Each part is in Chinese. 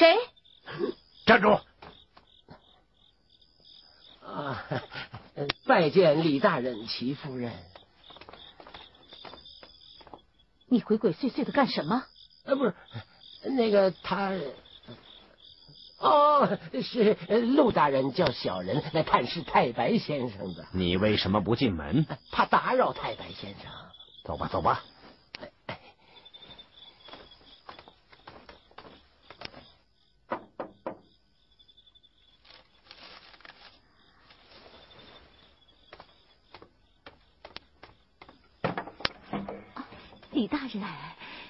谁？站住！啊，拜见李大人、齐夫人。你鬼鬼祟祟的干什么？呃，不是，那个他，哦，是陆大人叫小人来探视太白先生的，你为什么不进门？怕打扰太白先生。走吧，走吧。李大人，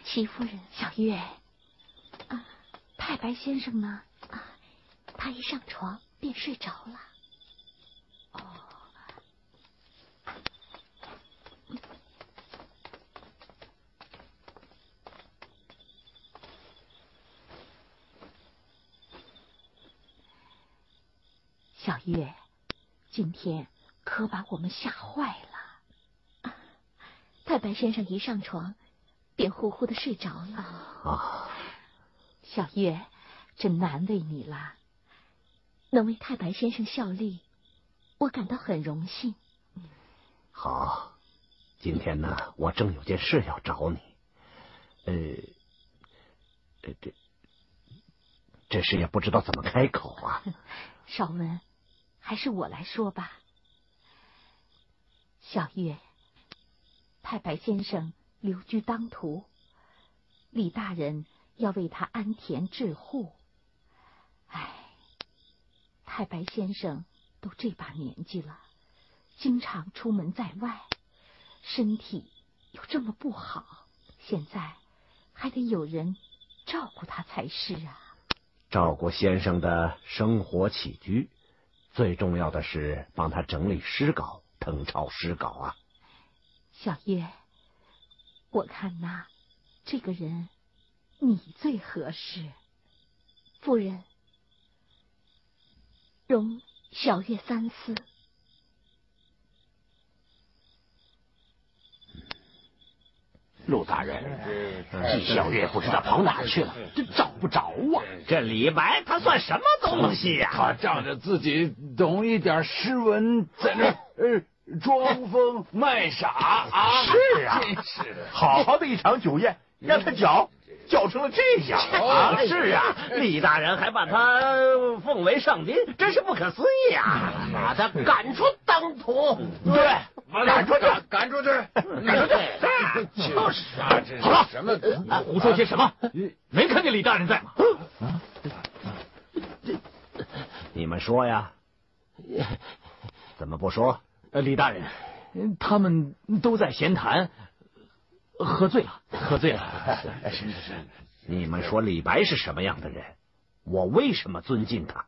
齐夫人，小月，啊，太白先生呢？啊，他一上床便睡着了。哦，小月，今天可把我们吓坏了。太白先生一上床，便呼呼的睡着了。啊，小月，真难为你了。能为太白先生效力，我感到很荣幸。好，今天呢，我正有件事要找你。呃，这这这事也不知道怎么开口啊。少文，还是我来说吧。小月。太白先生留居当涂，李大人要为他安田置户。唉，太白先生都这把年纪了，经常出门在外，身体又这么不好，现在还得有人照顾他才是啊。照顾先生的生活起居，最重要的是帮他整理诗稿、誊抄诗稿啊。小月，我看呐，这个人你最合适。夫人，容小月三思。陆大人，季小月不知道跑哪去了，这找不着啊！这李白他算什么东西呀？他仗着自己懂一点诗文，在那呃。装疯卖傻啊！是啊，真是好好的一场酒宴，让他搅搅成了这样 啊！是啊，李大人还把他奉为上宾，真是不可思议啊！把他赶出当涂，对，赶出去，赶出去，赶出去！就是啊，这好了，什么胡说些什么？没看见李大人在吗？你们说呀？怎么不说？呃，李大人，他们都在闲谈，喝醉了，喝醉了。是是是，你们说李白是什么样的人？我为什么尊敬他？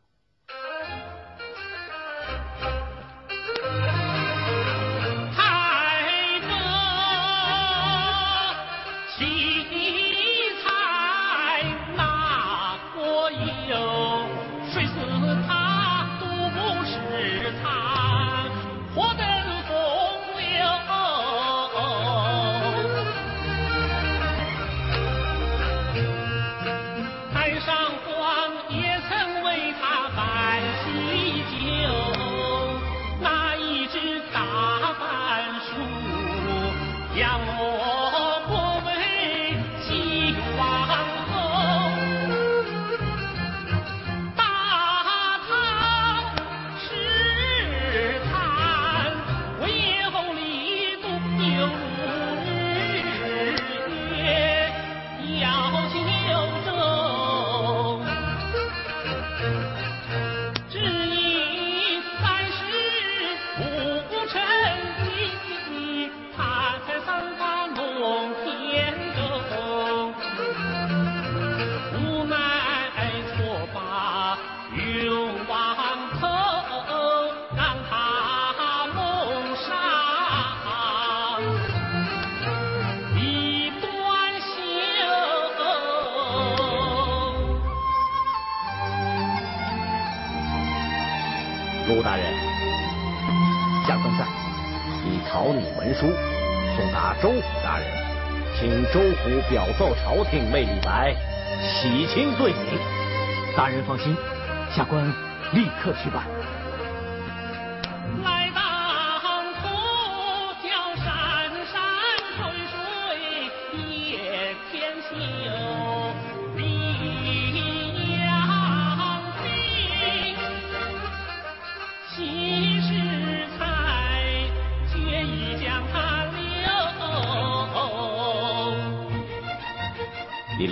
表奏朝廷，为李白洗清罪名。大人放心，下官立刻去办。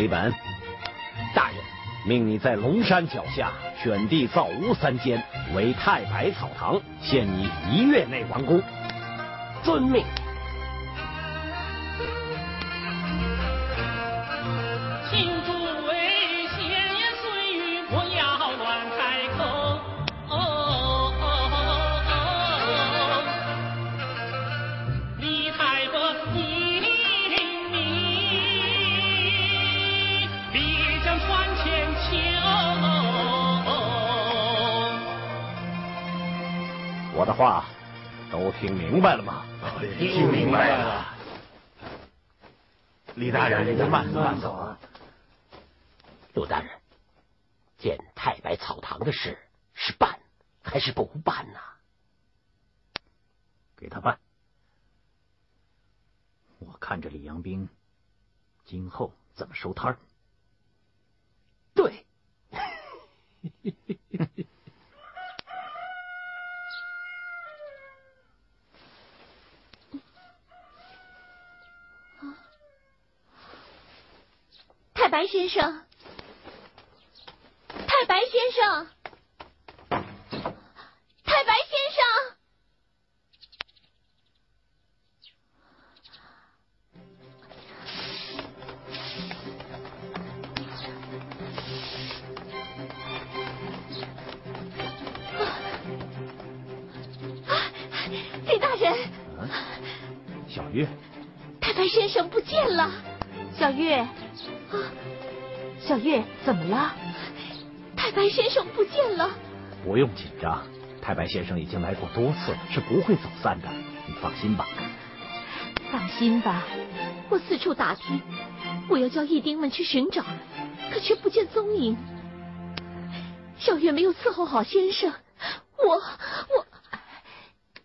李本，大人命你在龙山脚下选地造屋三间，为太白草堂，限你一月内完工。遵命。明白了吗？听明白了。李大人，您慢慢走啊。陆大人，建太白草堂的事是办还是不办呢？给他办。我看着李阳冰今后怎么收摊儿。对。白先生，太白先生，月，怎么了？太白先生不见了。不用紧张，太白先生已经来过多次，是不会走散的，你放心吧。放心吧，我四处打听，我要叫义丁们去寻找，可却不见踪影。小月没有伺候好先生，我我，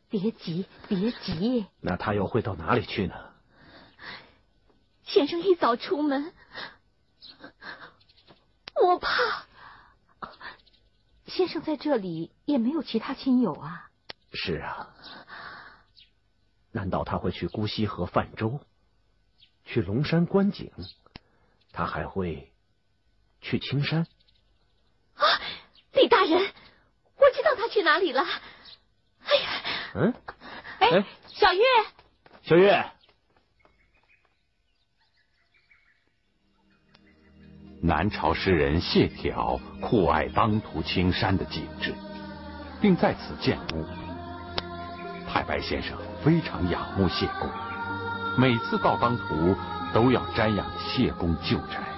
别急，别急。那他又会到哪里去呢？先生一早出门，我怕。先生在这里也没有其他亲友啊。是啊。难道他会去姑溪河泛舟，去龙山观景？他还会去青山？啊，李大人，我知道他去哪里了。哎呀，嗯，哎，小月，小月。南朝诗人谢朓酷爱当涂青山的景致，并在此建屋。太白先生非常仰慕谢公，每次到当涂都要瞻仰谢公旧宅。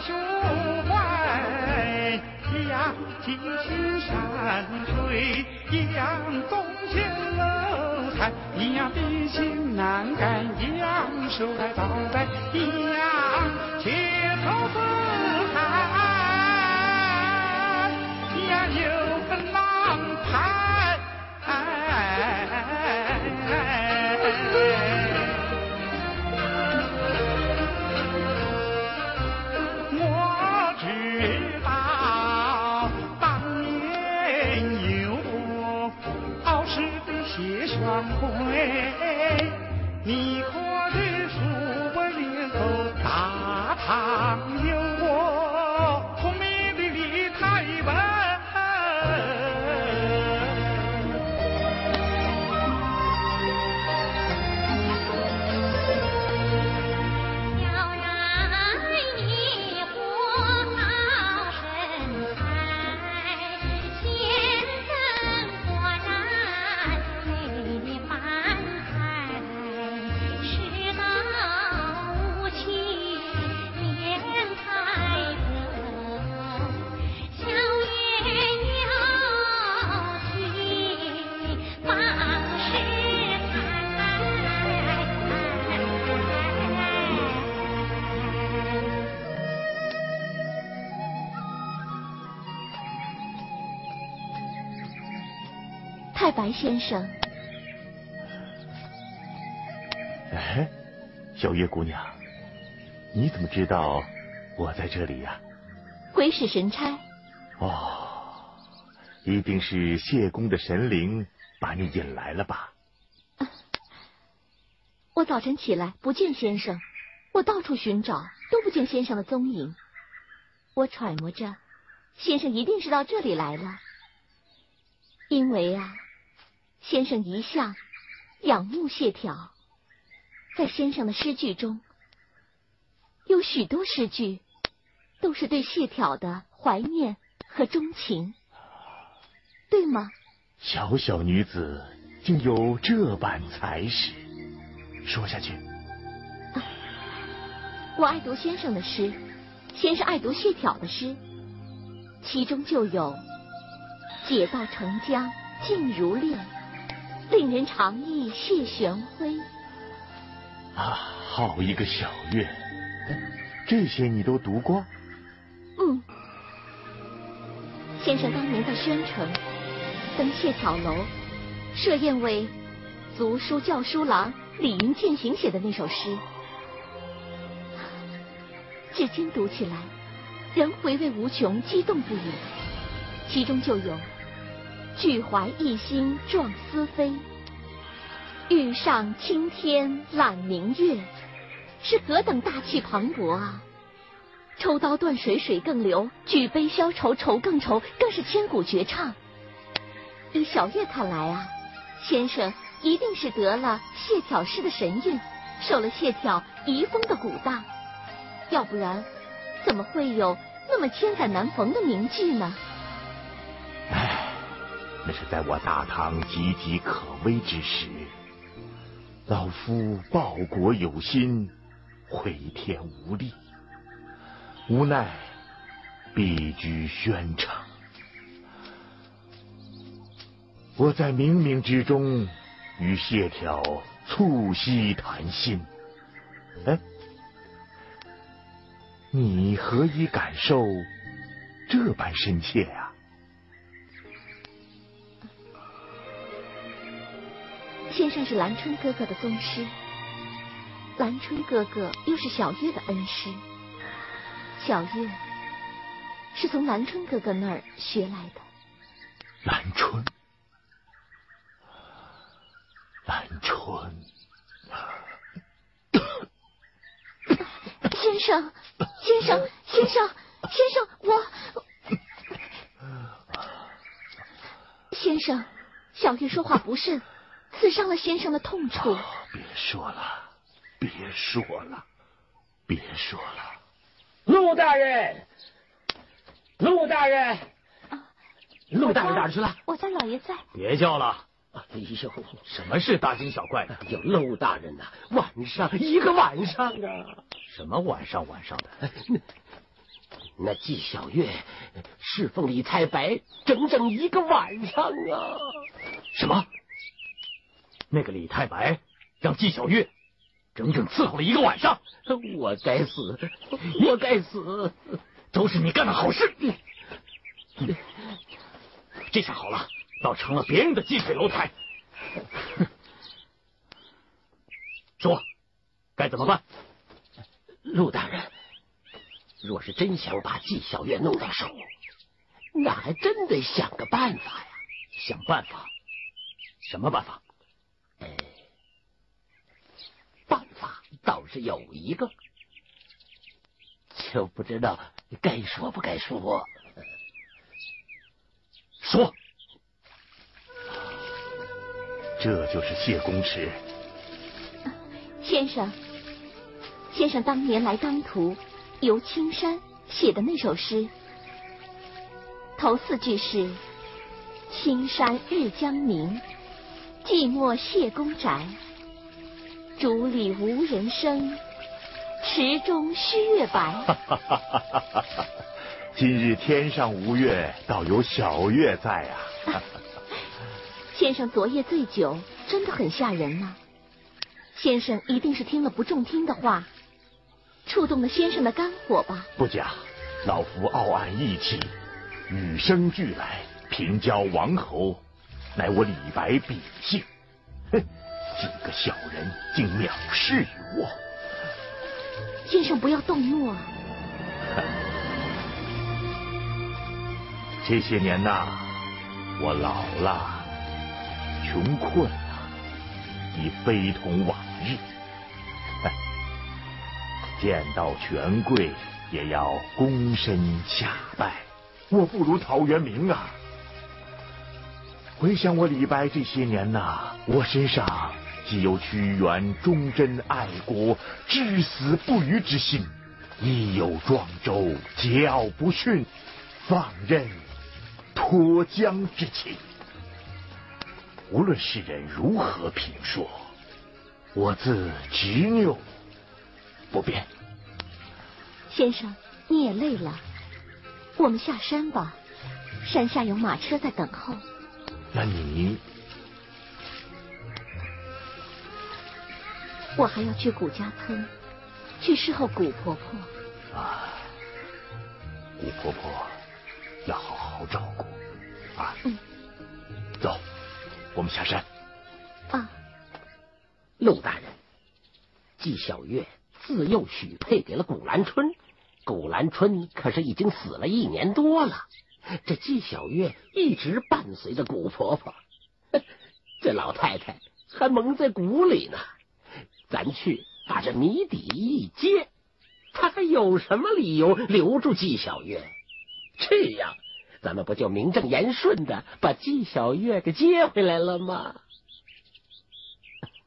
胸怀一样，尽是山水一样，纵情乐海一样，碧心难改一样，手来倒带一样，切口四海一样，游分浪海。你可知数我人口大唐有白先生，哎，小月姑娘，你怎么知道我在这里呀、鬼使神差，哦，一定是谢公的神灵把你引来了吧？我早晨起来不见先生，我到处寻找都不见先生的踪影。我揣摩着，先生一定是到这里来了，因为啊，先生一向仰慕谢眺，在先生的诗句中，有许多诗句都是对谢眺的怀念和钟情，对吗？小小女子竟有这般才识，说下去。我爱读先生的诗，先生爱读谢眺的诗，其中就有“解道澄江静如练，令人长忆谢玄辉啊，好一个小月！这些你都读过？”。嗯，先生当年在宣城登谢草楼，设宴为族书教书郎李云践行写的那首诗，至今读起来仍回味无穷，激动不已。其中就有“俱怀一心壮思飞，欲上青天揽明月”，是何等大气磅礴啊！抽刀断水水更流，举杯消愁愁更愁，更是千古绝唱。依小月看来啊，先生一定是得了谢眺诗的神韵，受了谢眺遗风的鼓荡，要不然怎么会有那么千载难逢的名句呢？那是在我大唐岌岌可危之时，老夫报国有心，回天无力，无奈避居宣城。我在冥冥之中与谢眺促膝谈心。哎，你何以感受这般深切啊？先生是兰春哥哥的宗师，兰春哥哥又是小月的恩师，小月是从兰春哥哥那儿学来的。兰春，兰春，先生，先生，先生，先生，我，先生，小月说话不慎，刺伤了先生的痛处。别说了，别说了，别说了。陆大人，陆大人，陆大人哪儿去了？我家老爷在。别叫了，哎呦，什么事大惊小怪的？哎呦，陆大人呐、晚上一个晚上啊，什么晚上晚上的？那纪晓月侍奉李太白整整一个晚上啊！什么？那个李太白让纪晓月整整伺候了一个晚上？我该死！我该死！都是你干的好事！这下好了，倒成了别人的近水楼台。说，该怎么办？陆大人，若是真想把纪晓月弄到手，那还真得想个办法呀！想办法？什么办法？哎，办法倒是有一个，就不知道该说不该说。说，这就是谢公池。先生，先生当年来当涂，游青山写的那首诗，头四句是“青山日将明，寂寞谢公宅。竹里无人声，池中虚月白。”今日天上无月，倒有小月在啊！先生昨夜醉酒，真的很吓人呐。先生一定是听了不中听的话，触动了先生的肝火吧？不假，老夫傲岸义气，与生俱来，平交王侯，乃我李白秉性。哼，几个小人竟藐视于我！先生不要动怒啊！这些年呐，我老了，穷困了，已非同往日。见到权贵也要躬身下拜，我不如陶渊明啊！回想我李白这些年呐，我身上既有屈原忠贞爱国、至死不渝之心，亦有庄周桀骜不驯、放任。脱缰之情，无论世人如何评说，我自执拗不变。先生，你也累了，我们下山吧，山下有马车在等候。那你，我还要去谷家村，去侍候谷婆婆。啊，古婆婆要好好照顾。啊，嗯，走，我们下山。啊，陆大人，纪晓月自幼许配给了古兰春，古兰春可是已经死了一年多了，这纪晓月一直伴随着谷婆婆，这老太太还蒙在鼓里呢。咱去把这谜底一揭，他还有什么理由留住纪晓月？这样。咱们不就名正言顺的把纪晓月给接回来了吗？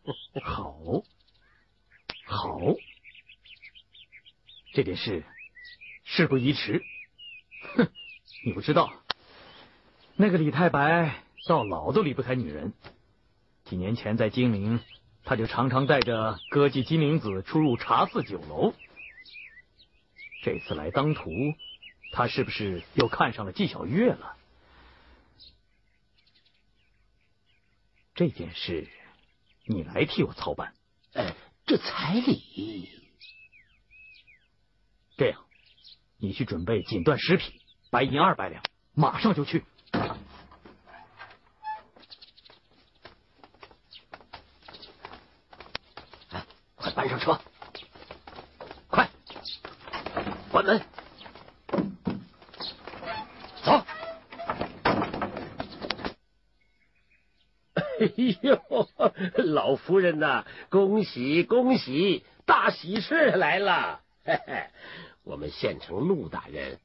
好，好，这件事事不宜迟。哼，你不知道，那个李太白到老都离不开女人。几年前在金陵，他就常常带着歌妓金陵子出入茶肆酒楼。这次来当涂。他是不是又看上了纪晓月了？这件事，你来替我操办。哎，这彩礼，这样，你去准备锦缎十匹，白银二百两，马上就去。搬上车，快关门。走哎呦，老夫人呐，恭喜恭喜，大喜事来了！嘿嘿，我们县城陆大人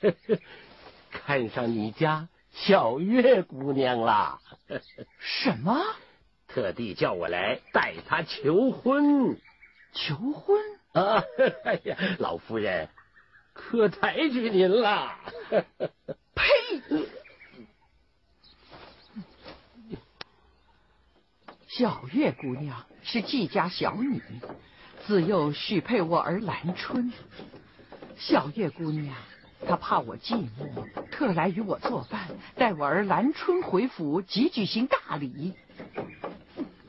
看上你家小月姑娘了。什么？特地叫我来带她求婚。求婚？啊！哎呀，老夫人可抬举您了。呸！小月姑娘是季家小女，自幼许配我儿兰春。小月姑娘，她怕我寂寞，特来与我作伴，待我儿兰春回府，即举行大礼。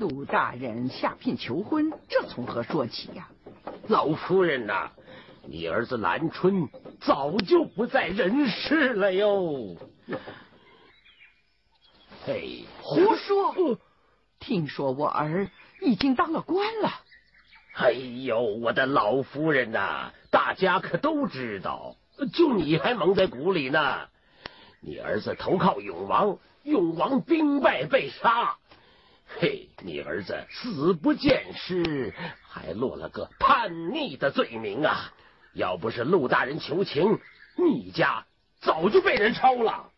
陆大人下聘求婚，这从何说起呀？老夫人呐，你儿子兰春早就不在人世了哟。嘿，胡说！听说我儿已经当了官了。哎呦，我的老夫人呐，大家可都知道，就你还蒙在鼓里呢。你儿子投靠永王，永王兵败被杀。嘿，你儿子死不见尸，还落了个叛逆的罪名啊！要不是陆大人求情，你家早就被人抄了。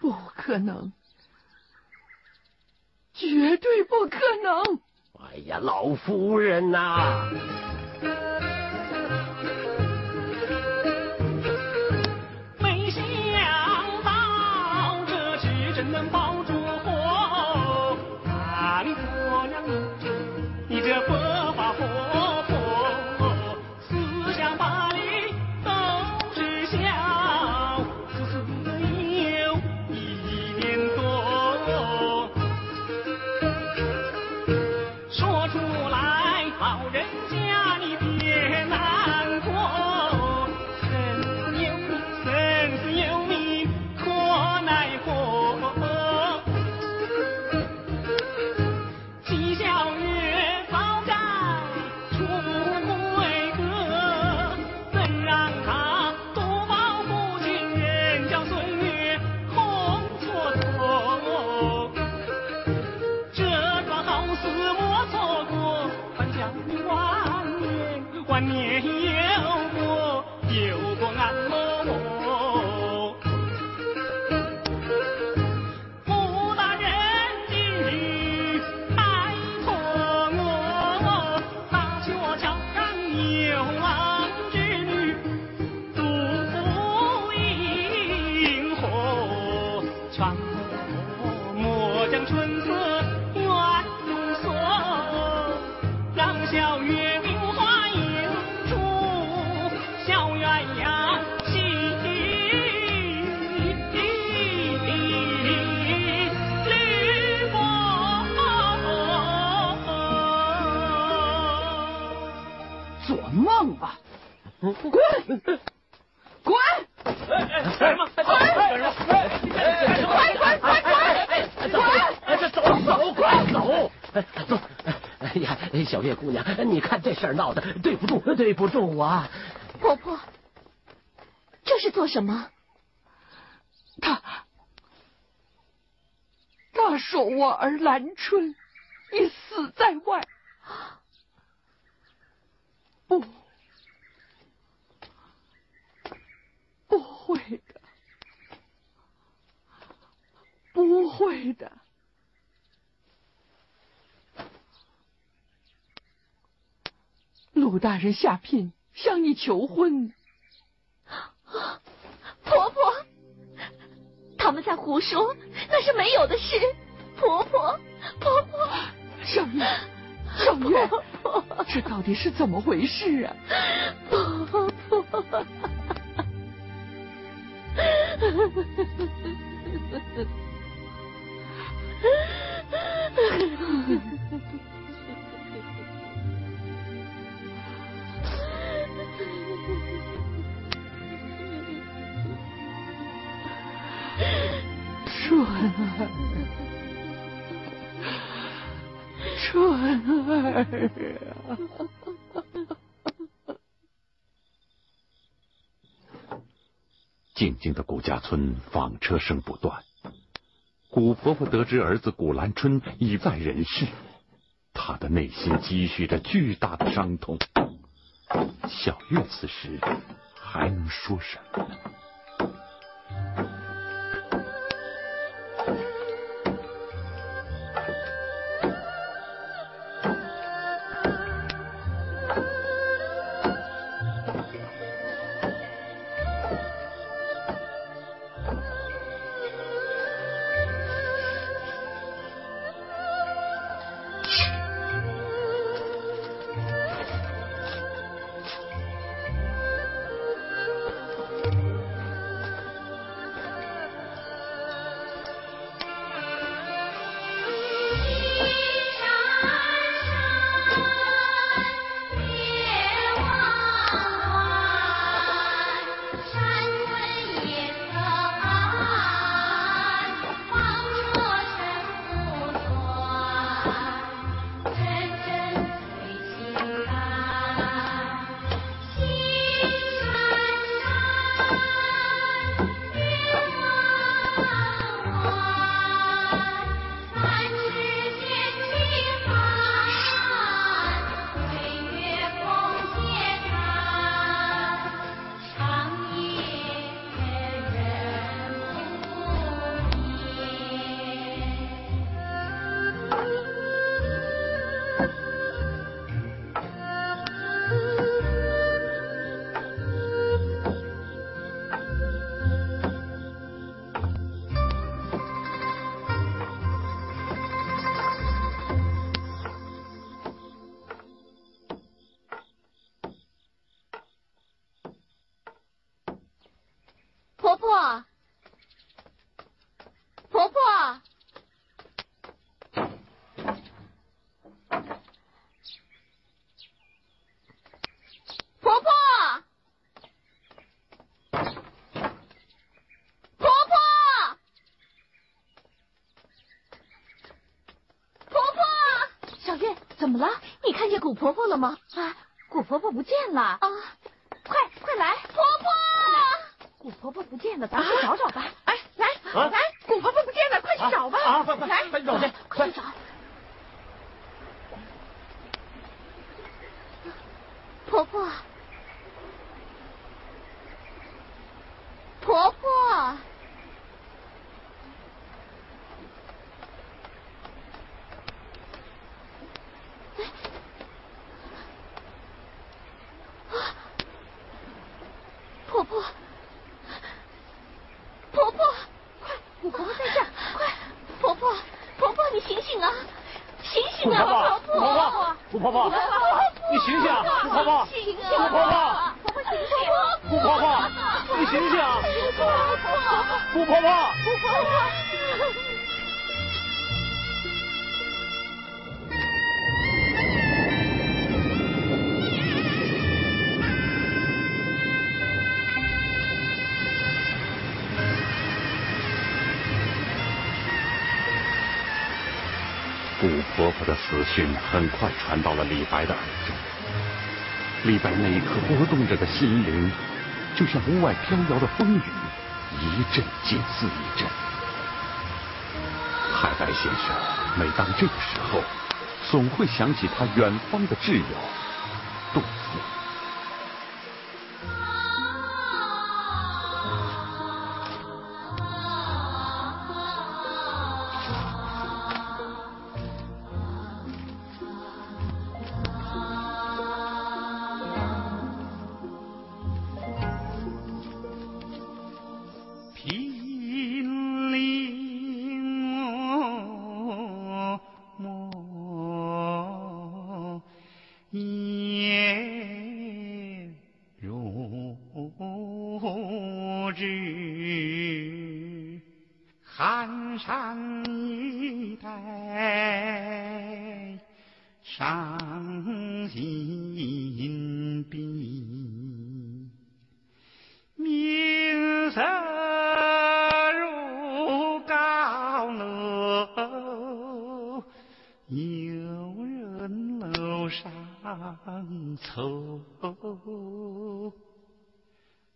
不可能，绝对不可能！哎呀，老夫人呐！莫将春色怨奴锁，让小月明花映出，小鸳鸯戏绿波。做梦吧，滚！闹的对不住，对不住啊！婆婆，这是做什么？他他说我儿兰春已死在外，不，不会的，不会的。陆大人下聘向你求婚，婆婆，他们在胡说，那是没有的事。婆婆，婆婆，小月，小月，这到底是怎么回事啊？婆婆。春儿，春儿啊！静静的古家村，纺车声不断。古婆婆得知儿子古兰春已在人世，她的内心积蓄着巨大的伤痛。小月此时还能说什么呢？古婆婆了吗？啊，古婆婆不见了啊！快快来，婆婆，古婆婆不见了，咱们去找找吧。哎，来来，古婆婆不见了，快去找吧！啊，快快来，快去找去，快去找。婆婆，婆杜婆婆的死讯很快传到了李白的耳中，李白那一刻波动着的心灵，就像屋外飘摇的风雨，一阵紧似一阵。太白先生每当这个时候，总会想起他远方的挚友杜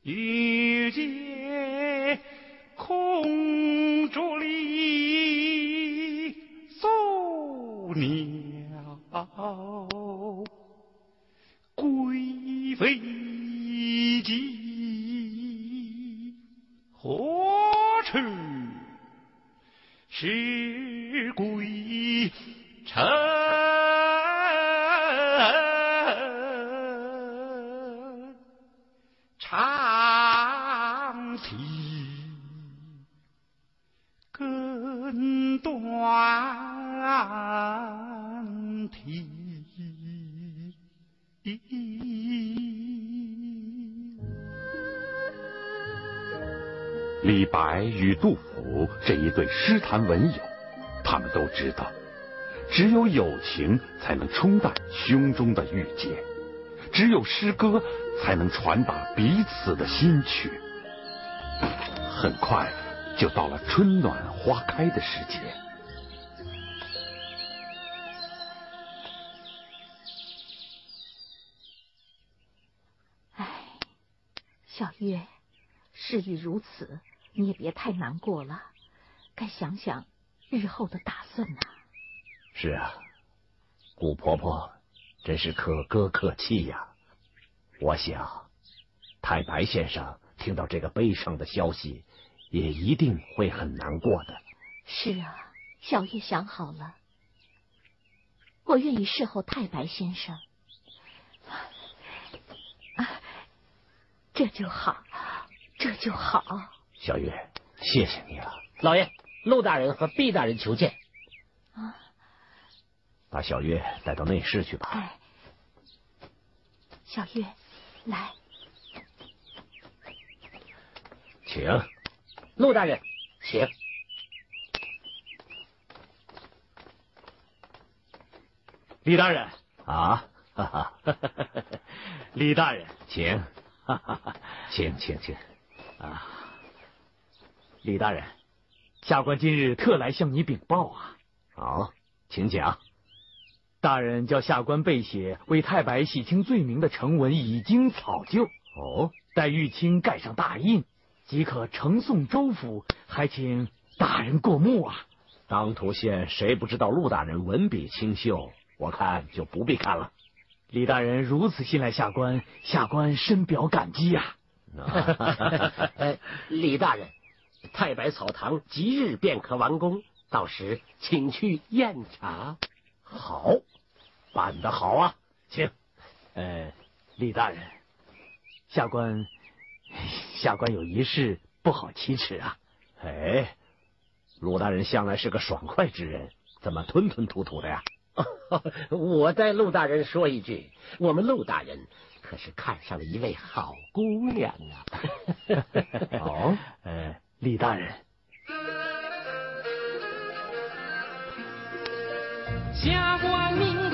Jesus. 谈文友，他们都知道，只有友情才能冲淡胸中的郁结，只有诗歌才能传达彼此的心曲。很快就到了春暖花开的时节。唉，小月，事已如此，你也别太难过了，该想想日后的打算呐、是啊，古婆婆真是可歌可泣呀。我想，太白先生听到这个悲伤的消息，也一定会很难过的。是啊，小月想好了，我愿意侍候太白先生。啊，这就好，这就好。小月，谢谢你了。老爷，陆大人和毕大人求见。啊，把小月带到内室去吧。哎，小月，来，请。陆大人，请。李大人啊，哈哈，李大人，请，请请请啊，李大人，下官今日特来向你禀报啊。好，请讲。大人叫下官备写为太白洗清罪名的成文已经草就，哦，待玉清盖上大印，即可呈送州府，还请大人过目啊。当涂县谁不知道陆大人文笔清秀？我看就不必看了。李大人如此信赖下官，下官深表感激呀。李大人，太白草堂即日便可完工，到时请去验查。好，办得好啊，请。呃，李大人，下官下官有一事不好启齿啊。哎，陆大人向来是个爽快之人，怎么吞吞吐吐的呀？我代陆大人说一句，我们陆大人可是看上了一位好姑娘啊！哦，呃，李大人，下官明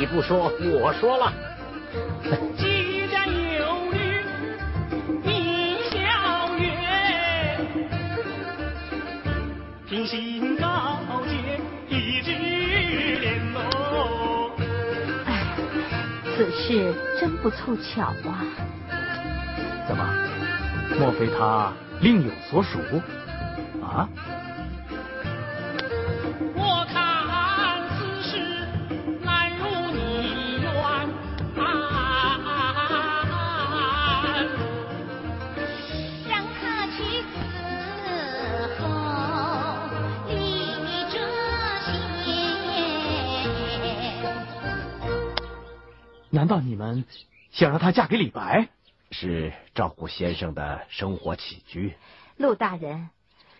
你不说，我说了。既然有女名小月，平心高洁一纸联络。哎，此事真不凑巧啊！怎么？莫非他另有所属？啊？们想让她嫁给李白？是照顾先生的生活起居。陆大人，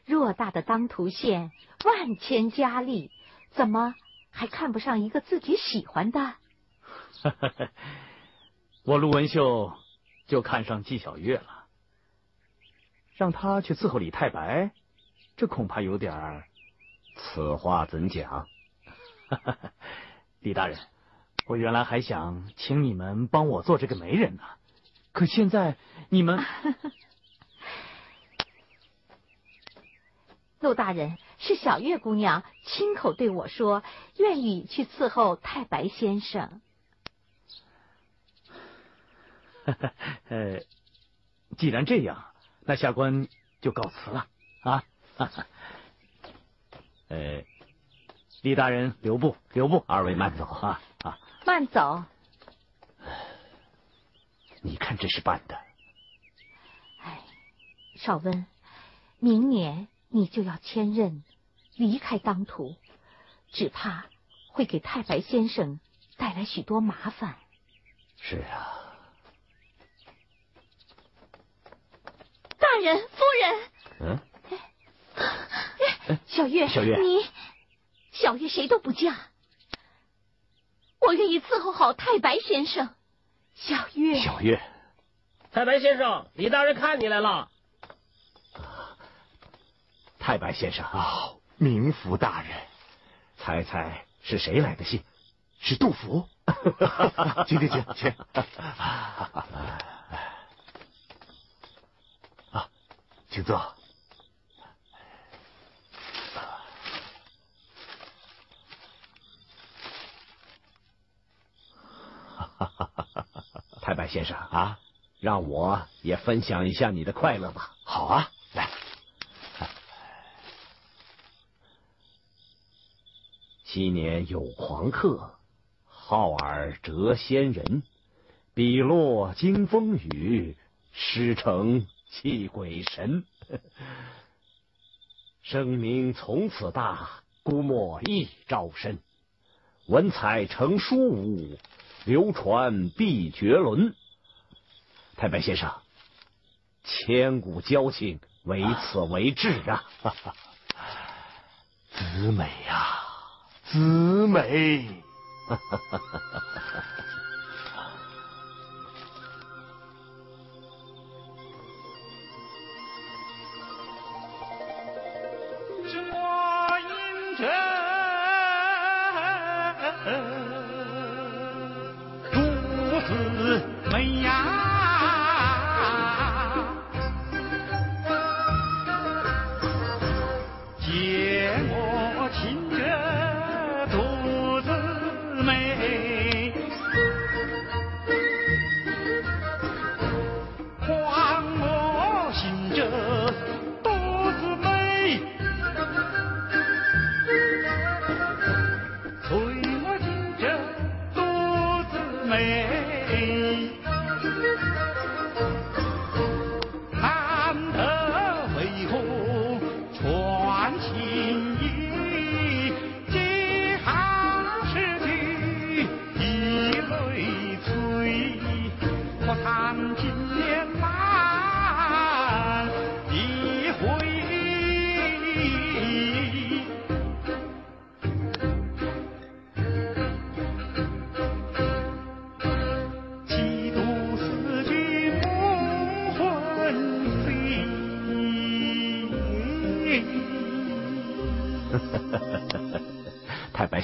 偌大的当涂县，万千佳丽，怎么还看不上一个自己喜欢的？我陆文秀就看上纪晓月了，让她去伺候李太白，这恐怕有点儿。此话怎讲？李大人，我原来还想请你们帮我做这个媒人呢，可现在你们陆大人是小月姑娘亲口对我说，愿意去伺候太白先生。呃，既然这样，那下官就告辞了啊。呃，李大人留步，留步，二位慢走啊啊！慢走。你看这是办的。哎，少温，明年你就要迁任，离开当涂，只怕会给太白先生带来许多麻烦。是啊。大人，夫人。嗯。小月，小月，你小月谁都不嫁，我愿意伺候好太白先生。小月，小月，太白先生，李大人看你来了。太白先生啊，明福大人，猜猜是谁来的信？是杜甫。请请请请。啊，请坐。太白先生啊，让我也分享一下你的快乐吧。好啊，来。昔年有狂客，号尔谪仙人，笔落惊风雨，诗成泣鬼神。声名从此大，孤墨一朝身。文采成书舞，流传必绝伦。太白先生，千古交情，唯此为至啊！子美呀，子美！Hey.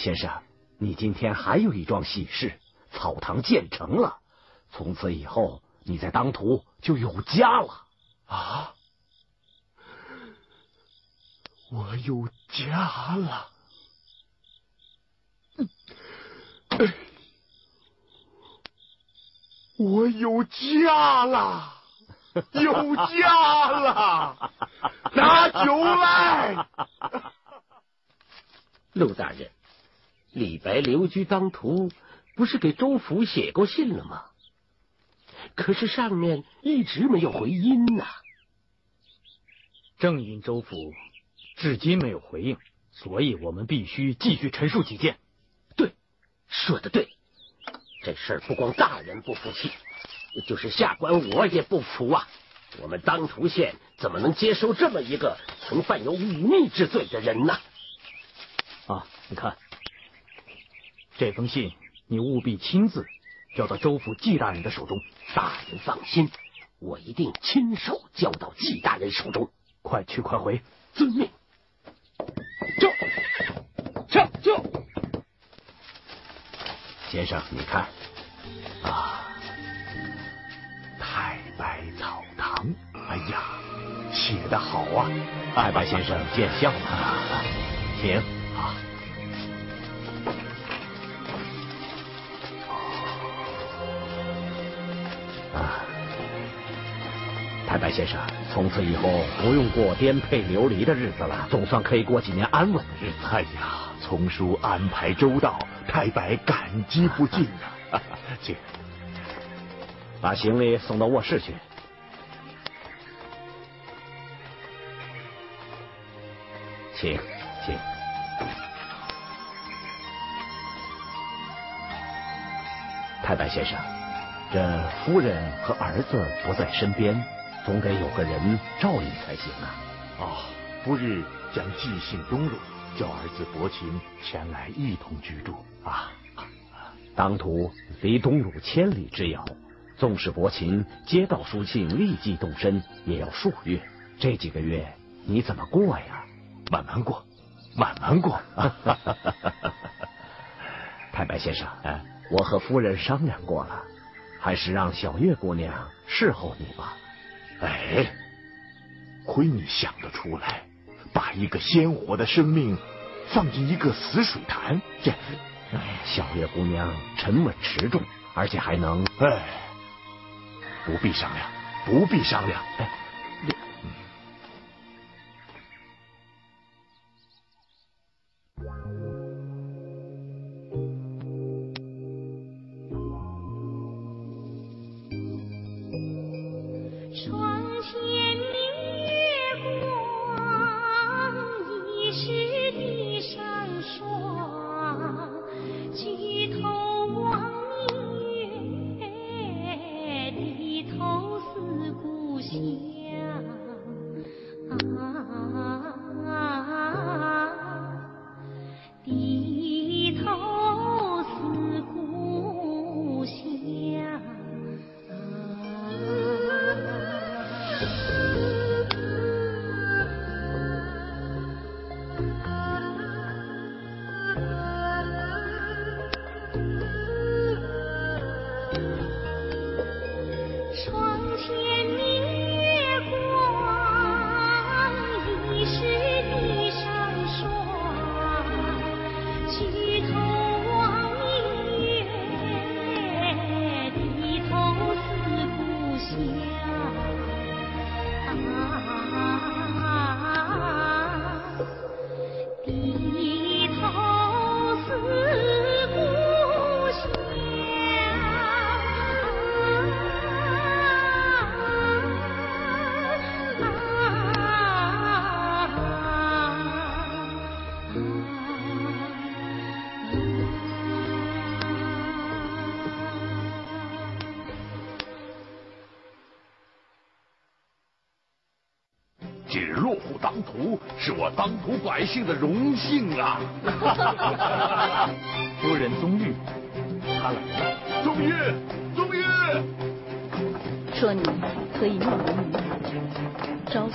先生，你今天还有一桩喜事，草堂建成了，从此以后你在当涂就有家了啊！我有家了，我有家了，有家了，拿酒来，陆大人。李白留居当涂，不是给周府写过信了吗？可是上面一直没有回音呐。正因州府至今没有回应，所以我们必须继续陈述己见。对，说的对。这事儿不光大人不服气，就是下官我也不服啊！我们当涂县怎么能接收这么一个曾犯有忤逆之罪的人呢？啊，你看。这封信你务必亲自交到州府纪大人的手中。大人放心，我一定亲手交到纪大人手中。快去快回，遵命。就就就，先生，你看啊，太白草堂，哎呀，写的好啊！太白先生见笑了，请。太白先生，从此以后不用过颠沛流离的日子了，总算可以过几年安稳的日子。哎呀，丛叔安排周到，太白感激不尽啊！请把行李送到卧室去。请，请。太白先生，这夫人和儿子不在身边。总得有个人照应才行啊！哦，不日将寄信东入，叫儿子伯禽前来一同居住啊。当涂离东鲁千里之遥，纵使伯禽接到书信立即动身，也要数月。这几个月你怎么过呀？慢慢过，慢慢过。太白先生，我和夫人商量过了，还是让小月姑娘侍候你吧。哎，亏你想得出来，把一个鲜活的生命放进一个死水潭，这小月姑娘沉稳持重，而且还能……哎，不必商量，不必商量。哎，是我当涂百姓的荣幸啊！夫人宗玉，他来了。宗玉，宗玉，说你可以梦为女子，